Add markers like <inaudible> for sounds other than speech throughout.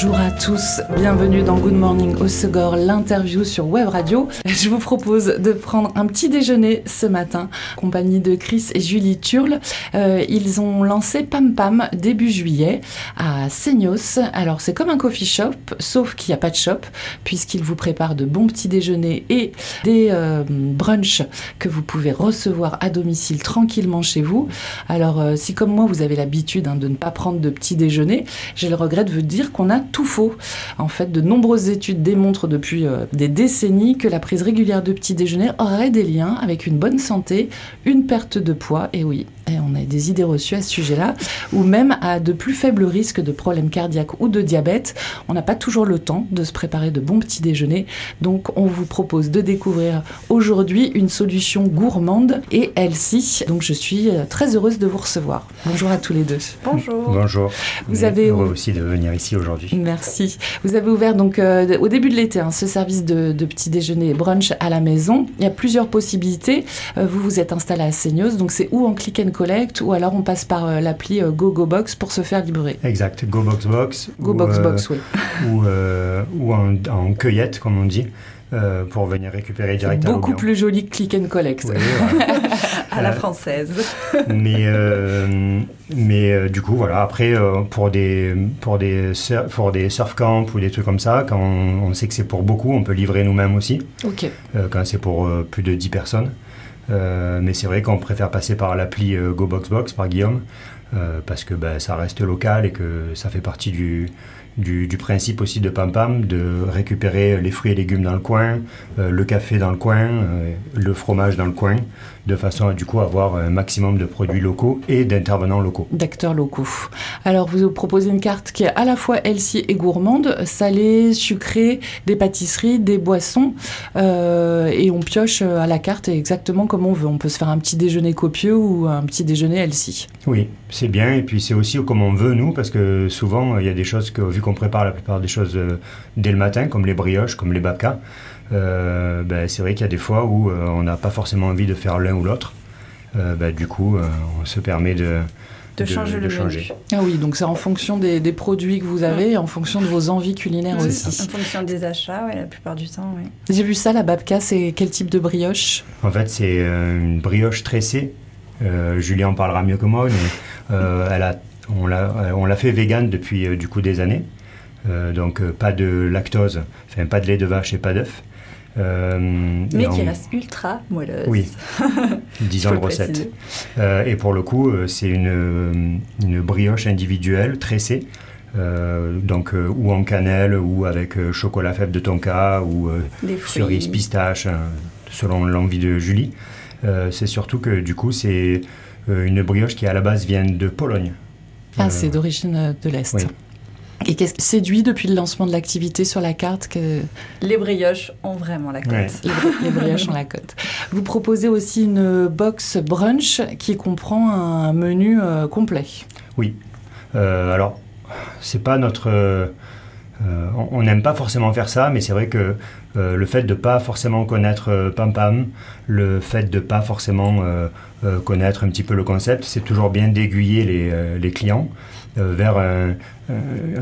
Bonjour à tous, bienvenue dans Good Morning au Segor, l'interview sur Web Radio. Je vous propose de prendre un petit déjeuner ce matin, compagnie de Chris et Julie Turle. Euh, ils ont lancé Pam Pam début juillet à Seignos. Alors c'est comme un coffee shop, sauf qu'il n'y a pas de shop, puisqu'ils vous préparent de bons petits déjeuners et des euh, brunchs que vous pouvez recevoir à domicile tranquillement chez vous. Alors euh, si comme moi vous avez l'habitude hein, de ne pas prendre de petit déjeuner, j'ai le regret de vous dire qu'on a tout faux. En fait, de nombreuses études démontrent depuis euh, des décennies que la prise régulière de petits déjeuners aurait des liens avec une bonne santé, une perte de poids, et oui, et on a des idées reçues à ce sujet-là, ou même à de plus faibles risques de problèmes cardiaques ou de diabète. On n'a pas toujours le temps de se préparer de bons petits déjeuners, donc on vous propose de découvrir aujourd'hui une solution gourmande et healthy. Donc je suis euh, très heureuse de vous recevoir. Bonjour à tous les deux. Bonjour. Bonjour. Vous avez heureux aussi de venir ici aujourd'hui. Merci. Vous avez ouvert donc euh, au début de l'été hein, ce service de, petit déjeuner et brunch à la maison. Il y a plusieurs possibilités. Euh, vous vous êtes installé à Seignos, donc c'est où en click and collect ou alors on passe par euh, l'appli GoGoBox pour se faire livrer. Exact, GoBoxBox. GoBoxBox, oui. Ou, ou en, en cueillette, comme on dit. Euh, pour venir récupérer directement. Beaucoup plus joli que Click and Collect. <laughs> à la française. mais euh, mais euh, du coup, voilà, après, pour, des, pour, des pour des surf camps ou des trucs comme ça, quand on, sait que c'est pour beaucoup, on peut livrer nous-mêmes aussi. Ok. quand c'est pour plus de 10 personnes. Mais c'est vrai qu'on préfère passer par l'appli GoBoxBox, par Guillaume, parce que ben, ça reste local et que ça fait partie du, du, principe aussi de Pam Pam de récupérer les fruits et légumes dans le coin, euh, le café dans le coin, euh, le fromage dans le coin, de façon à du coup avoir un maximum de produits locaux et d'intervenants locaux. D'acteurs locaux. Alors vous proposez une carte qui est à la fois healthy et gourmande, salée, sucrée, des pâtisseries, des boissons, euh, et on pioche à la carte exactement comme on veut. On peut se faire un petit déjeuner copieux ou un petit déjeuner healthy. Oui, c'est bien, et puis c'est aussi comme on veut nous, parce que souvent il y a des choses que vu qu'on prépare la plupart des choses euh, dès le matin, comme les brioches, comme les babkas, euh, ben, c'est vrai qu'il y a des fois où euh, on n'a pas forcément envie de faire l'un ou l'autre. Ben, du coup, on se permet de, de, changer le changer. Ah oui, donc c'est en fonction des, produits que vous avez, en fonction de vos envies culinaires aussi. En fonction des achats, ouais, la pluport du temps. Oui. J'ai vu ça, la babka, c'est quel type de brioche? En fait, c'est une brioche tressée. Julien en parlera mieux que moi, mais elle a, on l'a fait vegan depuis du coup des années. Euh, donc euh, pas de lactose, enfin pas de lait de vache et pas d'œuf. Euh, Mais qui reste ultra moelleuse. Oui, <laughs> disons le recette. et pour le coup, c'est une, une, brioche individuelle tressée, donc ou en cannelle, ou avec chocolat fève de tonka, ou cerise pistache, hein, selon l'envie de Julie. c'est surtout que du coup, c'est une brioche qui à la base vient de Pologne. Ah, c'est d'origine de l'Est. Oui. Et qu'est-ce qui séduit depuis le lancement de l'activité sur la carte que... Les brioches ont vraiment la cote. Les, brioches ont la cote. Vous proposez aussi une box brunch qui comprend un menu euh, complet. Oui. Euh, alors, c'est pas notre. Euh, on n'aime pas forcément faire ça, mais c'est vrai que le fait de pas forcément connaître Pam Pam, le fait de pas forcément connaître un petit peu le concept, c'est toujours bien d'aiguiller les, les clients. Euh, vers un,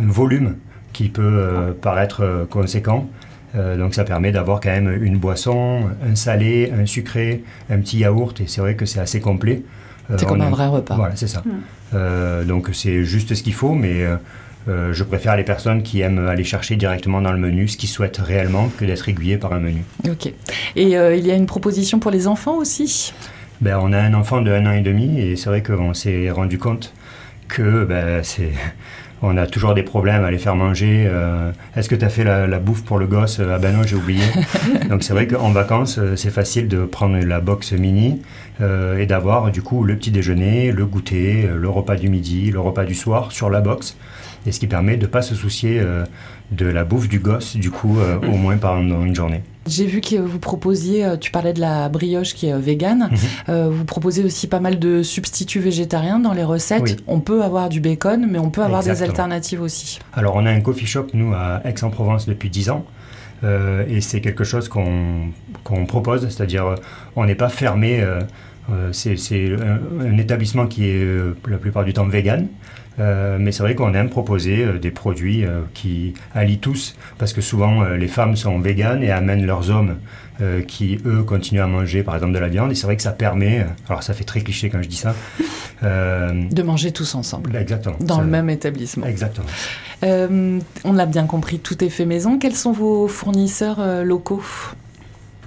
volume qui peut euh, paraître euh, conséquent. donc ça permet d'avoir quand même une boisson, un salé, un sucré, un petit yaourt, et c'est vrai que c'est assez complet. c'est comme un vrai repas. Voilà, c'est ça. Hmm. donc c'est juste ce qu'il faut, mais je préfère les personnes qui aiment aller chercher directement dans le menu ce qu'ils souhaitent réellement que d'être aiguillés par un menu. Ok. Et il y a une proposition pour les enfants aussi? Ben, On a un enfant de un an et demi, et c'est vrai qu'on s'est rendu compte que ben, c'est on a toujours des problèmes à les faire manger. Euh, est-ce que tu as fait la, bouffe pour le gosse? Ah ben non, j'ai oublié. <laughs> Donc c'est vrai qu'en vacances, euh, c'est facile de prendre la box mini euh, et d'avoir du coup le petit déjeuner, le goûter, le repas du midi, le repas du soir sur la box. Et ce qui permet de ne pas se soucier de la bouffe du gosse, du coup, au moins pendant une journée. J'ai vu que vous proposiez, euh, tu parlais de la brioche qui est euh, végane, mhm. euh, vous proposez aussi pas mal de substituts végétariens dans les recettes. On peut avoir du bacon, mais on peut avoir des alternatives aussi. Alors on a un coffee shop, nous, à Aix-en-Provence depuis 10 ans. et c'est quelque chose qu'on propose, c'est-à-dire on n'est pas fermé. c'est un, un, établissement qui est la plupart du temps vegan. Euh, mais c'est vrai qu'on aime proposer euh, des produits euh, qui allient tous, parce que souvent les femmes sont véganes et amènent leurs hommes qui, eux, continuent à manger par exemple de la viande. Et c'est vrai que ça permet, alors ça fait très cliché quand je dis ça, de manger tous ensemble. Exactement. Dans le même établissement. Exactement. on l'a bien compris, tout est fait maison. Quels sont vos fournisseurs locaux?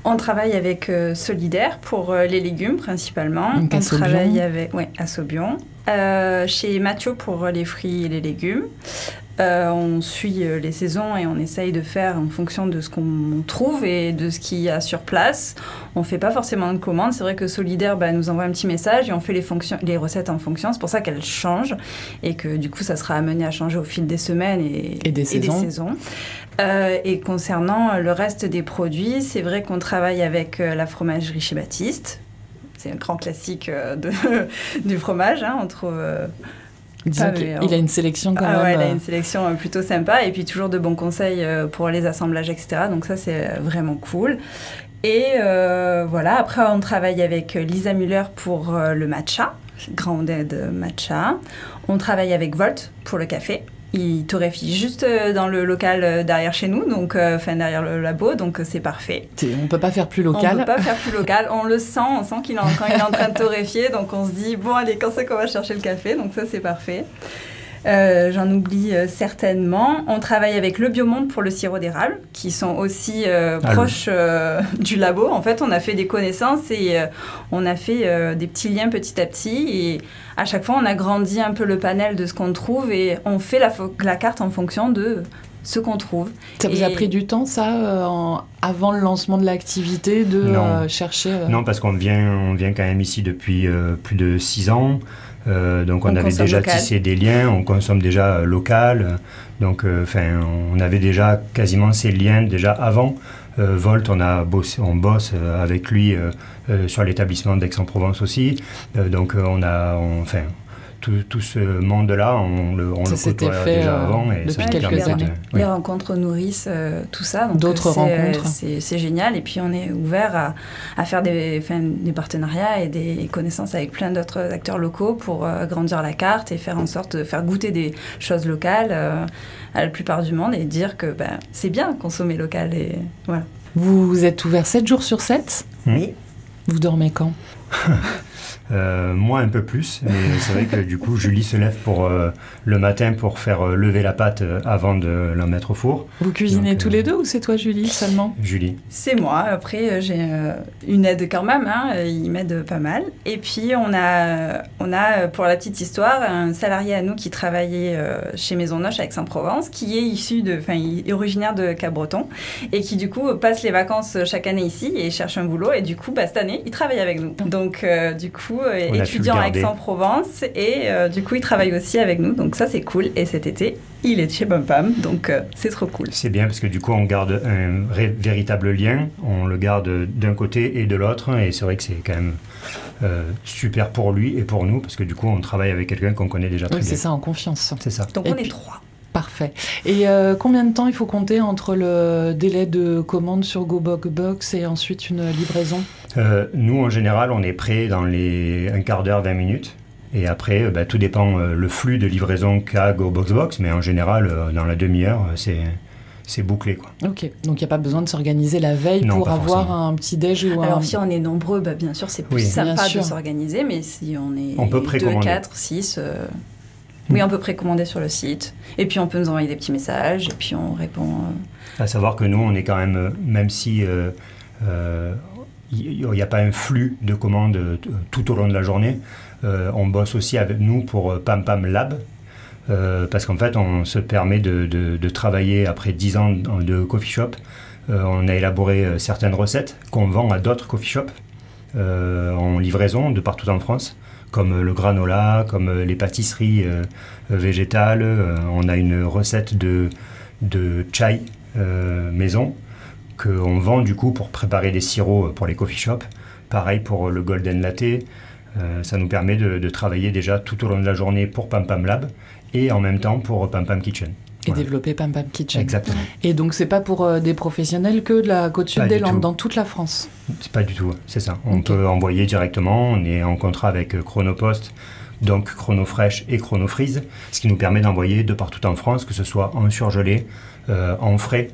On travaille avec Solidaire pour les légumes principalement. on travaille avec ouais, Assobion. Euh, chez Mathieu pour les fruits et les légumes. Euh, on suit euh, les saisons et on essaye de faire en fonction de ce qu'on trouve et de ce qu'il y a sur place. On ne fait pas forcément de commandes. C'est vrai que Solidaire bah, nous envoie un petit message et on fait les, les recettes en fonction. C'est pour ça qu'elles changent et que du coup, ça sera amené à changer au fil des semaines et, des saisons. et concernant le reste des produits, c'est vrai qu'on travaille avec la fromagerie chez Baptiste c'est un grand classique euh, de, <laughs> du fromage. Hein, on trouve. Euh, il a une sélection quand ah même. il a euh, une sélection plutôt sympa et puis toujours de bons conseils pour les assemblages, etc. Donc ça, c'est vraiment cool. Et voilà, après, on travaille avec Lisa Muller pour le matcha, grande aide matcha. On travaille avec Volt pour le café il torréfie juste euh, dans le local euh, derrière chez nous, donc euh, enfin derrière le labo, donc c'est parfait. On peut pas faire plus local. On peut pas faire plus local. On le sent, on sent qu'il est, quand il est en train de torréfier, donc on se dit bon allez quand c'est qu'on va chercher le café, donc ça c'est parfait. Euh, j'en oublie euh, certainement. On travaille avec le Biomonde pour le sirop d'érable, qui sont aussi euh, ah proches <laughs> du labo. En fait, on a fait des connaissances et on a fait des petits liens petit à petit. Et à chaque fois, on a grandi un peu le panel de ce qu'on trouve et on fait la, la carte en fonction de ce qu'on trouve. Ça vous a pris du temps, ça, avant le lancement de l'activité, de chercher Non, parce qu'on vient, on vient quand même ici depuis plus de six ans. Euh, donc on, avait déjà tissé des liens, on consomme déjà euh, local. Donc euh, enfin, on avait déjà quasiment ces liens déjà avant. Volt, on, a bossé, on bosse avec lui sur l'établissement d'Aix-en-Provence aussi. donc on a, enfin, tout, ce monde-là, on le, on côtoie déjà euh, avant. Et depuis quelques années. Les rencontres nourrissent euh, tout ça. D'autres rencontres. C'est génial. Et puis on est ouvert à, à faire des, des, partenariats et des connaissances avec plein d'autres acteurs locaux pour euh, grandir la carte et faire en sorte de faire goûter des choses locales à la plupart du monde et dire que ben, c'est bien consommer local. Et, voilà. Vous êtes ouvert 7 jours sur 7 Oui. Vous dormez quand? <laughs> Euh, moi un peu plus, mais c'est vrai que du coup Julie se lève pour euh, le matin pour faire euh, lever la pâte avant de la mettre au four. Vous cuisinez tous les deux ou c'est toi Julie seulement? Julie. C'est moi. Après j'ai une aide quand même, hein, il m'aide pas mal. Et puis on a, on a pour la petite histoire un salarié à nous qui travaillait chez Maison Noche avec Saint-Provence, qui est issu de, enfin originaire de Cap-Breton et qui du coup passe les vacances chaque année ici et cherche un boulot et du coup bah, cette année il travaille avec nous. Donc du coup étudiant à Aix-en-Provence et euh, du coup il travaille aussi avec nous donc ça c'est cool et cet été il est chez Pam Pam donc euh, c'est trop cool. C'est bien parce que du coup on garde un véritable lien, on le garde d'un côté et de l'autre et c'est vrai que c'est quand même euh, super pour lui et pour nous parce que du coup on travaille avec quelqu'un qu'on connaît déjà très bien. C'est ça en confiance. C'est ça. Donc on est trois. Parfait. Et combien de temps il faut compter entre le délai de commande sur GoBox et ensuite une livraison? Euh, nous, en général, on est prêt dans les un quart d'heure, 20 minutes. Et après, euh, bah, tout dépend euh, le flux de livraison qu'a GoBoxBox, mais en général, dans la demi-heure, c'est c'est bouclé. Quoi. Ok, donc il n'y a pas besoin de s'organiser la veille pour avoir un petit déj ou Alors si on est nombreux, bah, bien sûr c'est plus sympa de s'organiser, mais si on est on peut 2, 4, 6, oui on peut précommander sur le site, et puis on peut nous envoyer des petits messages, et puis on répond... À savoir que nous on est quand même, même si il n'y a pas un flux de commandes euh, tout au long de la journée. Euh, on bosse aussi avec nous pour euh, Pam Pam Lab, parce qu'en fait, on se permet de, travailler après 10 ans de coffee shop. on a élaboré certaines recettes qu'on vend à d'autres coffee shops en livraison de partout en France, comme le granola, comme les pâtisseries végétales. on a une recette de, de chai maison qu'on vend du coup pour préparer des sirops pour les coffee shops. Pareil pour le Golden Latte. Euh, ça nous permet de, travailler déjà tout au long de la journée pour Pam Pam Lab et en même temps pour Pam Pam Kitchen. Et développer Pam Pam Kitchen. Exactement. Et donc c'est pas pour euh, des professionnels que de la côte sud des Landes, dans toute la France? C'est pas du tout, c'est ça. On peut envoyer directement, on est en contrat avec euh, Chronopost, donc Chronofresh et Chronofreeze, ce qui nous permet d'envoyer de partout en France, que ce soit en surgelé, euh, en frais euh,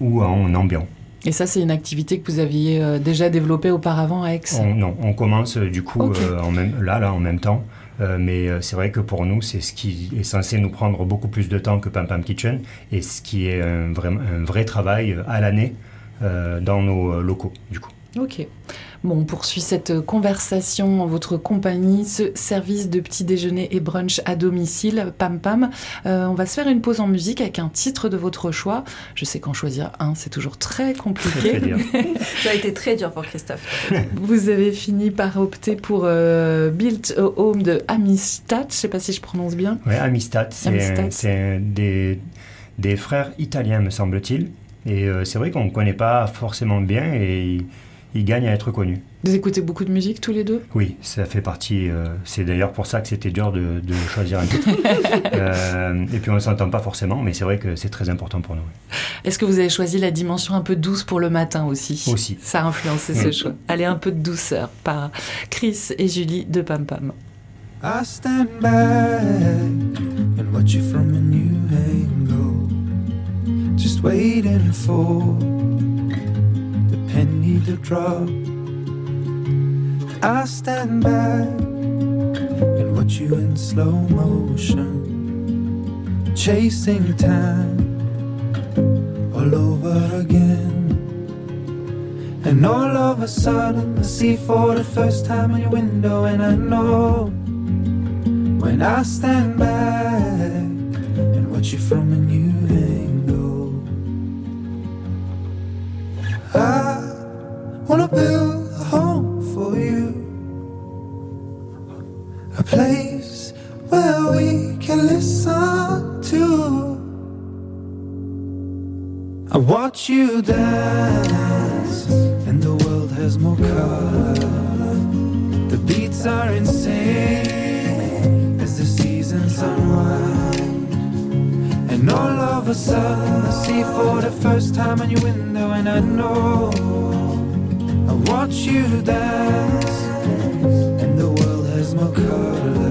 ou en ambiant. Et ça, c'est une activité que vous aviez euh, déjà développée auparavant à Aix? On, non, on commence euh, du coup Ok. euh, en même, là, là, en même temps. Euh, mais euh, c'est vrai que pour nous, c'est ce qui est censé nous prendre beaucoup plus de temps que Pam Pam Kitchen et ce qui est un vrai, un vrai travail euh, à l'année euh, dans nos euh, locaux, du coup. Ok. Bon, on poursuit cette conversation en votre compagnie, ce service de petit déjeuner et brunch à domicile, Pam Pam. Euh, on va se faire une pause en musique avec un titre de votre choix. Je sais qu'en choisir un, c'est toujours très compliqué. Très bien. <laughs> Ça a été très dur pour Christophe. Vous avez fini par opter pour euh, Built a Home de Amistad. Je sais pas si je prononce bien. Ouais, Amistad, c'est des, des frères italiens, me semble-t-il. Et euh, c'est vrai qu'on ne connaît pas forcément bien et ils gagnent à être connus. Vous écoutez beaucoup de musique tous les deux? Oui, ça fait partie. euh, c'est d'ailleurs pour ça que c'était dur de, de choisir un titre. <laughs> Euh, et puis on ne s'entend pas forcément, mais c'est vrai que c'est très important pour nous. Est-ce que vous avez choisi la dimension un peu douce pour le matin aussi? Aussi. Ça a influencé ce choix. Allez, un peu de douceur par Chris et Julie de Pam Pam. I stand back and watch you from a new angle, just waiting for drop. I stand back and watch you in slow motion, chasing time all over again. And all of a sudden, I see for the first time on your window, and I know when I stand back and watch you from a new. More color. The beats are insane as the seasons unwind. And all of a sudden, I see for the first time on your window, and I know I watch you dance, and the world has more color.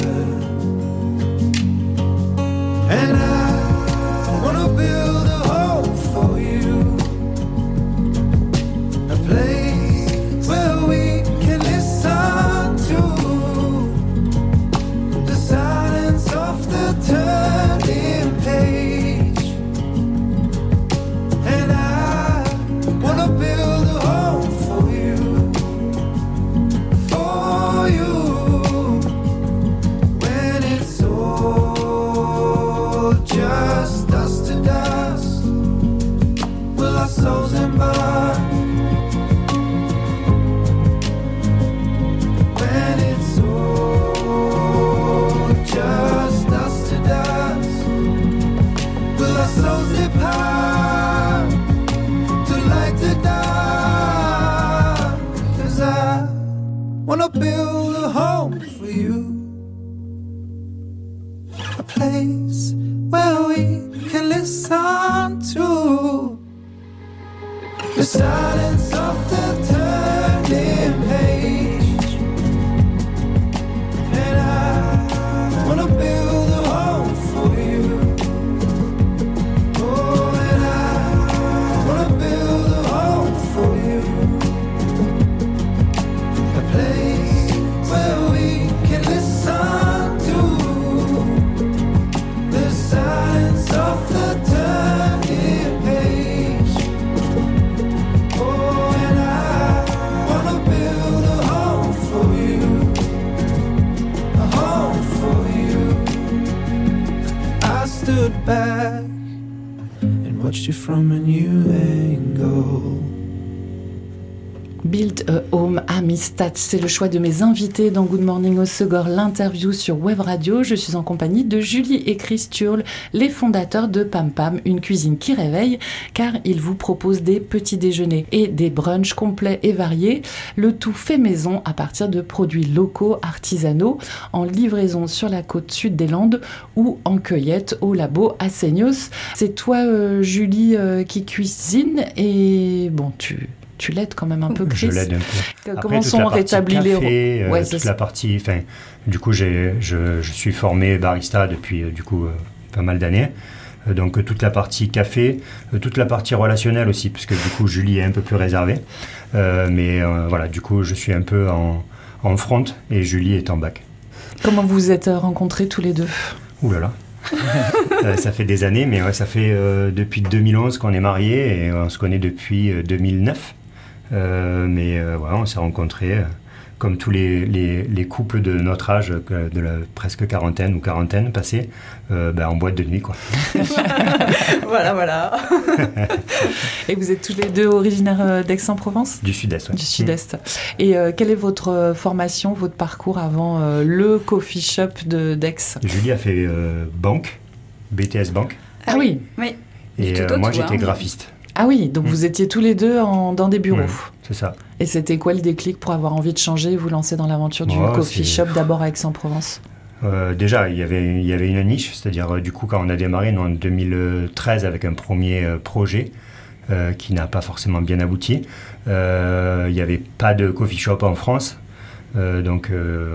And I wanna build C'est le choix de mes invités dans Good Morning au Segor, l'interview sur Web Radio. Je suis en compagnie de Julie et Chris Turle, les fondateurs de Pam Pam, une cuisine qui réveille, car ils vous proposent des petits déjeuners et des brunchs complets et variés, le tout fait maison à partir de produits locaux, artisanaux, en livraison sur la côte sud des Landes ou en cueillette au labo à. C'est toi, euh, Julie, euh, qui cuisine et bon, tu tu l'aides quand même un peu, Chris. Je l'aide un peu. Comment sont rétablis les euh, Ouais, toute la partie. Enfin, du coup, j'ai, je, je suis formé barista depuis euh, du coup euh, pas mal d'années. Euh, Donc toute la partie café, toute la partie relationnelle aussi, parce que du coup Julie est un peu plus réservée. Euh, mais euh, voilà, du coup je suis un peu en, en front et Julie est en bac. Comment vous vous êtes rencontrés tous les deux? Ouh là là. <laughs> Euh, ça fait des années, mais ouais, ça fait depuis 2011 qu'on est mariés et on se connaît depuis euh, 2009. Euh, mais euh, voilà, on s'est rencontrés euh, comme tous les, les- les couples de notre âge, euh, de la presque quarantaine ou quarantaine passée, euh, ben, en boîte de nuit. Quoi. <laughs> voilà, voilà. Et vous êtes tous les deux originaires d'Aix-en-Provence? Du sud-est. ouais. Du sud-est. Et euh, quelle est votre formation, votre parcours avant euh, le coffee shop de d'Aix? Julie a fait euh, banque, BTS banque, Ah oui, Oui. et tout euh, moi j'étais hein. graphiste. Ah oui, donc Mm. vous étiez tous les deux en- dans des bureaux. C'est ça. Et c'était quoi le déclic pour avoir envie de changer et vous lancer dans l'aventure du Oh, coffee shop d'abord à Aix-en-Provence? Euh, déjà, il y avait, il y avait une niche, c'est-à-dire euh, du coup quand on a démarré nous, en 2013 avec un premier euh, projet qui n'a pas forcément bien abouti, il n'y avait pas de coffee shop en France, donc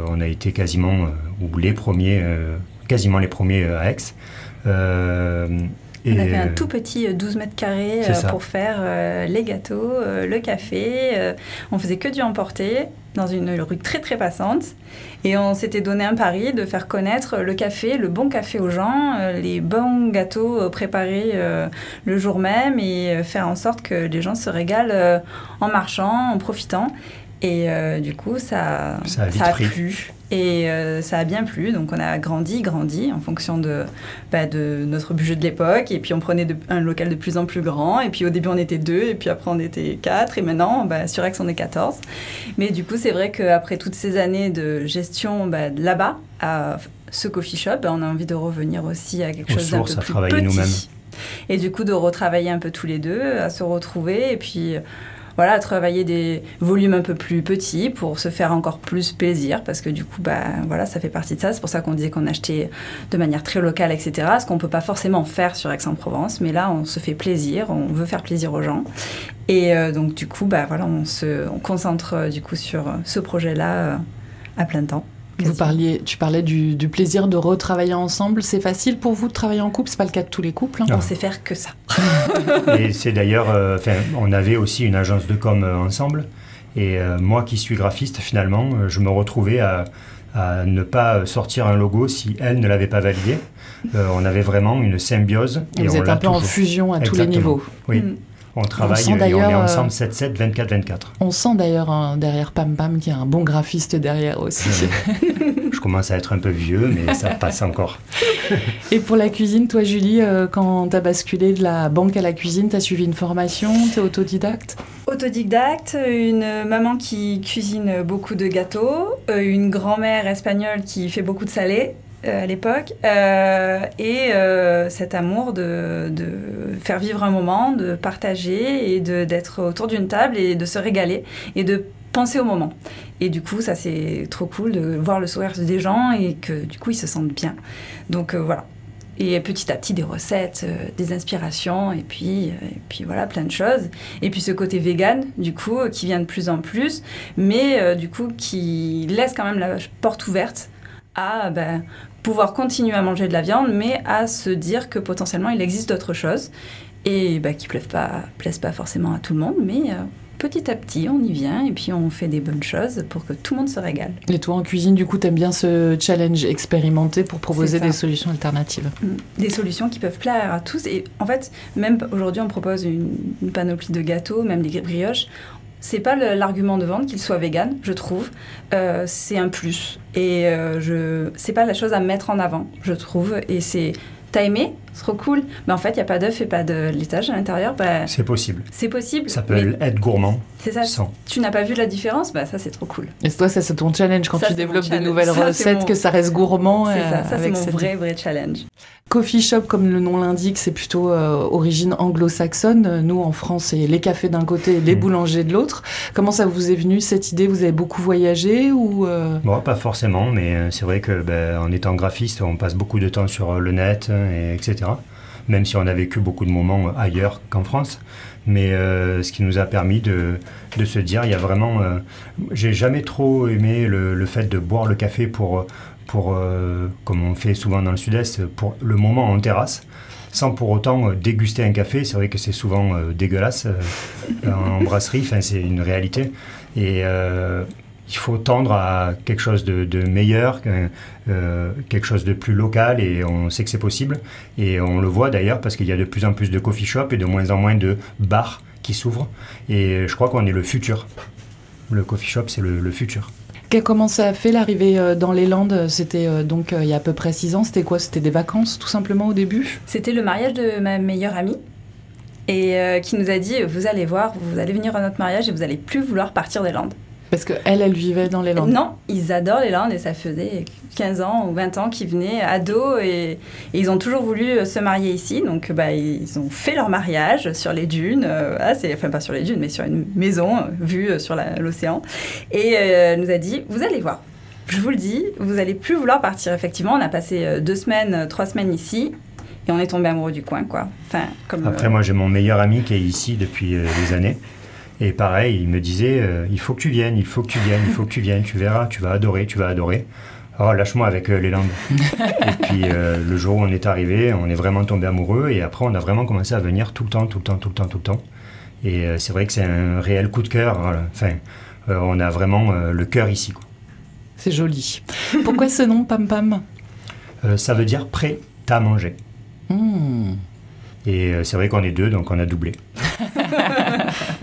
on a été quasiment ou les premiers, quasiment les premiers à Aix. Euh, On avait un euh, tout petit euh, 12 mètres carrés euh, pour faire euh, les gâteaux, euh, le café. euh, on faisait que du emporter dans une rue très très passante. Et on s'était donné un pari de faire connaître le café, le bon café aux gens, euh, les bons gâteaux euh, préparés euh, le jour même et euh, faire en sorte que les gens se régalent euh, en marchant, en profitant. Et euh, du coup, ça, Ça a vite pris. plu. Et euh, ça a bien plu. Donc, on a grandi, grandi en fonction de, bah, de notre budget de l'époque. Et puis, on prenait de- un local de plus en plus grand. Et puis, au début, on était deux. Et puis, après, on était quatre. Et maintenant, bah, sur Aix, on est 14. Mais du coup, c'est vrai qu'après toutes ces années de gestion bah, là-bas, à ce coffee shop, bah, on a envie de revenir aussi à quelque Aux chose d'un peu à plus travailler petit. nous-mêmes. Et du coup, de retravailler un peu tous les deux, à se retrouver. Et puis, voilà, travailler des volumes un peu plus petits pour se faire encore plus plaisir. Parce que du coup, bah, voilà, ça fait partie de ça. C'est pour ça qu'on disait qu'on achetait de manière très locale, etc. Ce qu'on peut pas forcément faire sur Aix-en-Provence. Mais là, on se fait plaisir. On veut faire plaisir aux gens. Et euh, donc, du coup, bah, voilà, on se on concentre du coup sur ce projet-là euh, à plein temps. Vous parliez, tu parlais du, du plaisir de retravailler ensemble. C'est facile pour vous de travailler en couple? C'est pas le cas de tous les couples. hein? On sait faire que ça. <laughs> Et c'est d'ailleurs, euh, enfin, on avait aussi une agence de com euh, ensemble. Et euh, moi qui suis graphiste, finalement, euh, je me retrouvais à, à ne pas sortir un logo si elle ne l'avait pas validé. Euh, on avait vraiment une symbiose. Et vous on êtes un peu en fusion à tous les niveaux. Oui, Mm. On travaille sent et on d'ailleurs, est euh, ensemble 7-7, 24-24. On sent d'ailleurs hein, derrière Pam Pam qu'il y a un bon graphiste derrière aussi. Je commence à être un peu vieux, mais ça <laughs> passe encore. Et pour la cuisine, toi Julie, euh, quand t'as basculé de la banque à la cuisine, t'as suivi une formation, t'es autodidacte? Autodidacte, une maman qui cuisine beaucoup de gâteaux, euh, une grand-mère espagnole qui fait beaucoup de salé à l'époque, euh, et euh, cet amour de, faire vivre un moment, de partager et d'être autour d'une table et de se régaler et de penser au moment. Et du coup, ça c'est trop cool de voir le sourire des gens et que du coup ils se sentent bien. Donc euh, voilà. Et petit à petit des recettes, euh, des inspirations et puis, euh, et puis voilà plein de choses. Et puis ce côté vegan, du coup, euh, qui vient de plus en plus, mais euh, du coup qui laisse quand même la porte ouverte à ben, pouvoir continuer à manger de la viande, mais à se dire que potentiellement il existe d'autres choses et ben, qui ne plaisent pas, plaisent pas forcément à tout le monde, mais euh, petit à petit on y vient et puis on fait des bonnes choses pour que tout le monde se régale. Et toi en cuisine, du coup, t'aimes bien ce challenge expérimenté pour proposer des solutions alternatives? Mm. des solutions qui peuvent plaire à tous. Et en fait, même aujourd'hui, on propose une, une panoplie de gâteaux, même des brioches. C'est pas l'argument de vente qu'il soit vegan, je trouve. Euh, c'est un plus. Et euh, je, c'est pas la chose à mettre en avant, je trouve. Et c'est T'as aimé Trop cool. Mais en fait, il n'y a pas d'œuf et pas de laitage à l'intérieur. Bah, C'est possible. c'est possible. Ça peut mais être gourmand c'est ça. sans. Tu n'as pas vu la différence? Bah ça, c'est trop cool. Et toi, ça, c'est ton challenge quand Ça, tu c'est développes de nouvelles Ça, c'est recettes, mon- que ça reste gourmand. C'est euh, ça. Ça, c'est avec mon cette- vrai, vrai challenge. Coffee shop, comme le nom l'indique, c'est plutôt euh, origine anglo-saxonne. Euh, Nous, en France, c'est les cafés d'un côté et les Mm. boulangers de l'autre. Comment ça vous est venu cette idée? Vous avez beaucoup voyagé ou euh, Bon, pas forcément, mais euh, c'est vrai que ben, en étant graphiste, on passe beaucoup de temps sur euh, le net, euh, et etc. Même si on a vécu beaucoup de moments ailleurs qu'en France. Mais euh, ce qui nous a permis de, de se dire, il y a vraiment... euh, J'ai jamais trop aimé le, le fait de boire le café pour, pour euh, comme on fait souvent dans le sud-est, pour le moment en terrasse. Sans pour autant déguster un café, c'est vrai que c'est souvent dégueulasse en brasserie, c'est une réalité. Et il faut tendre à quelque chose de, de meilleur, euh, quelque chose de plus local, et on sait que c'est possible. Et on le voit d'ailleurs parce qu'il y a de plus en plus de coffee shops et de moins en moins de bars qui s'ouvrent. Et je crois qu'on est le futur. Le coffee shop, c'est le, le futur. que- comment ça a fait l'arrivée euh, dans les Landes? C'était euh, donc il y a à peu près six ans. C'était quoi? C'était des vacances tout simplement au début? C'était le mariage de ma meilleure amie. Et euh, qui nous a dit, vous allez voir, vous allez venir à notre mariage et vous allez plus vouloir partir des Landes. Parce que elle, elle vivait dans les Landes. Non, ils adorent les Landes et ça faisait 15 ans ou 20 ans qu'ils venaient ados et, et ils ont toujours voulu euh, se marier ici. Donc bah, ils ont fait leur mariage sur les dunes, euh, ah, c'est- enfin pas sur les dunes, mais sur une maison euh, vue euh, sur l'océan. Et euh, elle nous a dit, vous allez voir. Je vous le dis, vous allez plus vouloir partir. Effectivement, on a passé deux semaines, trois semaines ici et on est tombé amoureux du coin, quoi. Enfin, comme Après, euh, moi, j'ai mon meilleur ami qui est ici depuis euh, des années. Et pareil, il me disait euh, il faut que tu viennes, il faut que tu viennes, il faut que tu viennes, tu verras, tu vas adorer, tu vas adorer. Oh, lâche-moi avec euh, les Landes. <laughs> et puis, euh, le jour où on est arrivé, on est vraiment tombé amoureux. Et après, on a vraiment commencé à venir tout le temps, tout le temps, tout le temps, tout le temps. Et c'est vrai que c'est un réel coup de cœur. voilà. Enfin, on a vraiment le cœur ici. quoi. C'est joli. Pourquoi ce nom Pam Pam? Ça veut dire prêt à manger. Hmm. Et c'est vrai qu'on est deux, donc on a doublé. <laughs>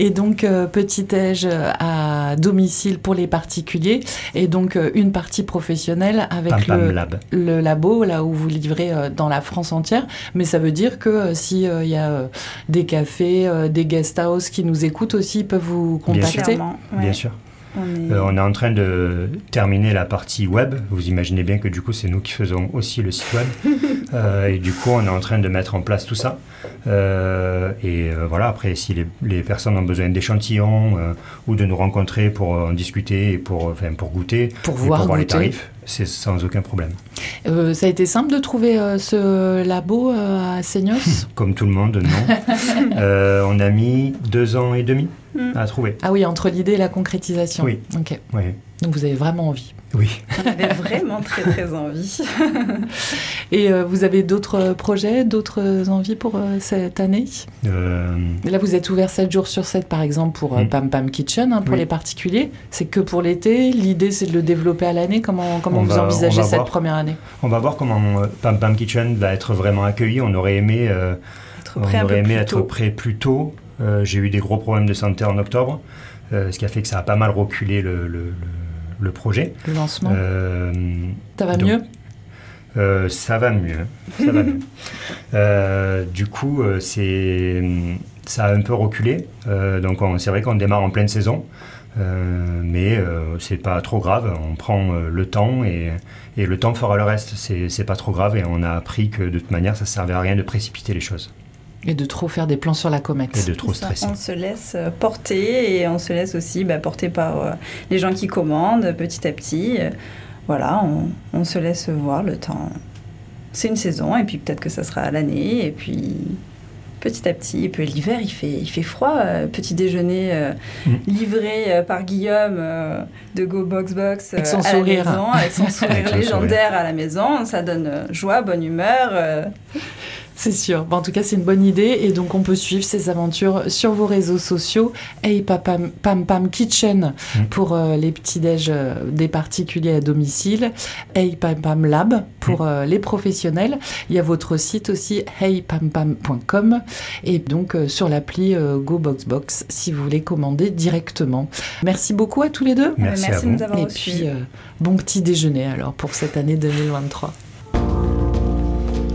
Et donc, euh, petit-déj euh, à domicile pour les particuliers et donc euh, une partie professionnelle avec Pam Pam le, Lab. le labo, là où vous livrez euh, dans la France entière. Mais ça veut dire que euh, si euh, il y a euh, des cafés, euh, des guest house qui nous écoutent aussi, ils peuvent vous Bien sûr. contacter. ouais. Bien sûr. On est- Euh, on est en train de terminer la partie web. Vous imaginez bien que du coup, c'est nous qui faisons aussi le site web. <laughs> Euh, et du coup, on est en train de mettre en place tout ça. Euh, et voilà, après, si les, les personnes ont besoin d'échantillons ou de nous rencontrer pour en discuter et pour, enfin, pour goûter, Pour voir, pour voir les tarifs, c'est sans aucun problème. Euh, ça a été simple de trouver euh, ce labo euh, à Seignos? <laughs> Comme tout le monde, non. <laughs> On a mis deux ans et demi Mm. à trouver. Ah oui, entre l'idée et la concrétisation. Oui. Ok. Oui. Donc vous avez vraiment envie. Oui. On avait vraiment très très envie. <laughs> Et euh, vous avez d'autres projets, d'autres envies pour euh, cette année? Euh, Là, vous êtes ouvert 7 jours sur 7, par exemple, pour euh, Mm. Pam Pam Kitchen, hein, pour Oui. les particuliers. C'est que pour l'été. L'idée, c'est de le développer à l'année. Comment, comment On vous va- envisagez cette voir. première année? On va voir comment euh, Pam Pam Kitchen va être vraiment accueilli. On aurait aimé euh, Être On prêt un peu aurait aimé plus être tôt. prêt plus tôt. Euh, J'ai eu des gros problèmes de santé en octobre, euh, ce qui a fait que ça a pas mal reculé le, le- le- le projet. Le lancement Euh, Ça va donc- mieux? euh, ça va mieux. Ça va mieux. <laughs> Euh, du coup, euh, c'est, ça a un peu reculé. Donc, on- c'est vrai qu'on démarre en pleine saison. Mais c'est pas trop grave, on prend le temps et, et le temps fera le reste. C'est c'est pas trop grave et on a appris que de toute manière ça servait à rien de précipiter les choses Et de trop faire des plans sur la comète. et de trop stresser. On se laisse euh, porter et on se laisse aussi bah, porter par euh, les gens qui commandent petit à petit. Euh, Voilà, on, on se laisse voir le temps. C'est une saison et puis peut-être que ça sera à l'année et puis petit à petit. Et puis l'hiver, il fait, il fait froid. euh, petit déjeuner euh, Mm. livré euh, par Guillaume euh, de Go Box Box Avec son à sourire. la maison, avec son <laughs> sourire Avec légendaire à la maison. Ça donne joie, bonne humeur. <laughs> C'est sûr. Bon, en tout cas, c'est une bonne idée. Et donc, on peut suivre ces aventures sur vos réseaux sociaux. Hey Pam Pam, Pam Kitchen Mm. pour euh, les petits-déj euh, des particuliers à domicile. Hey Pam Pam Lab pour euh, les professionnels. Il y a votre site aussi, heypampam.com. Et donc, euh, sur l'appli euh, GoBoxBox si vous voulez commander directement. Merci beaucoup à tous les deux. Merci, à de vous. nous avoir Et puis, euh, bon petit déjeuner alors pour cette année 2023.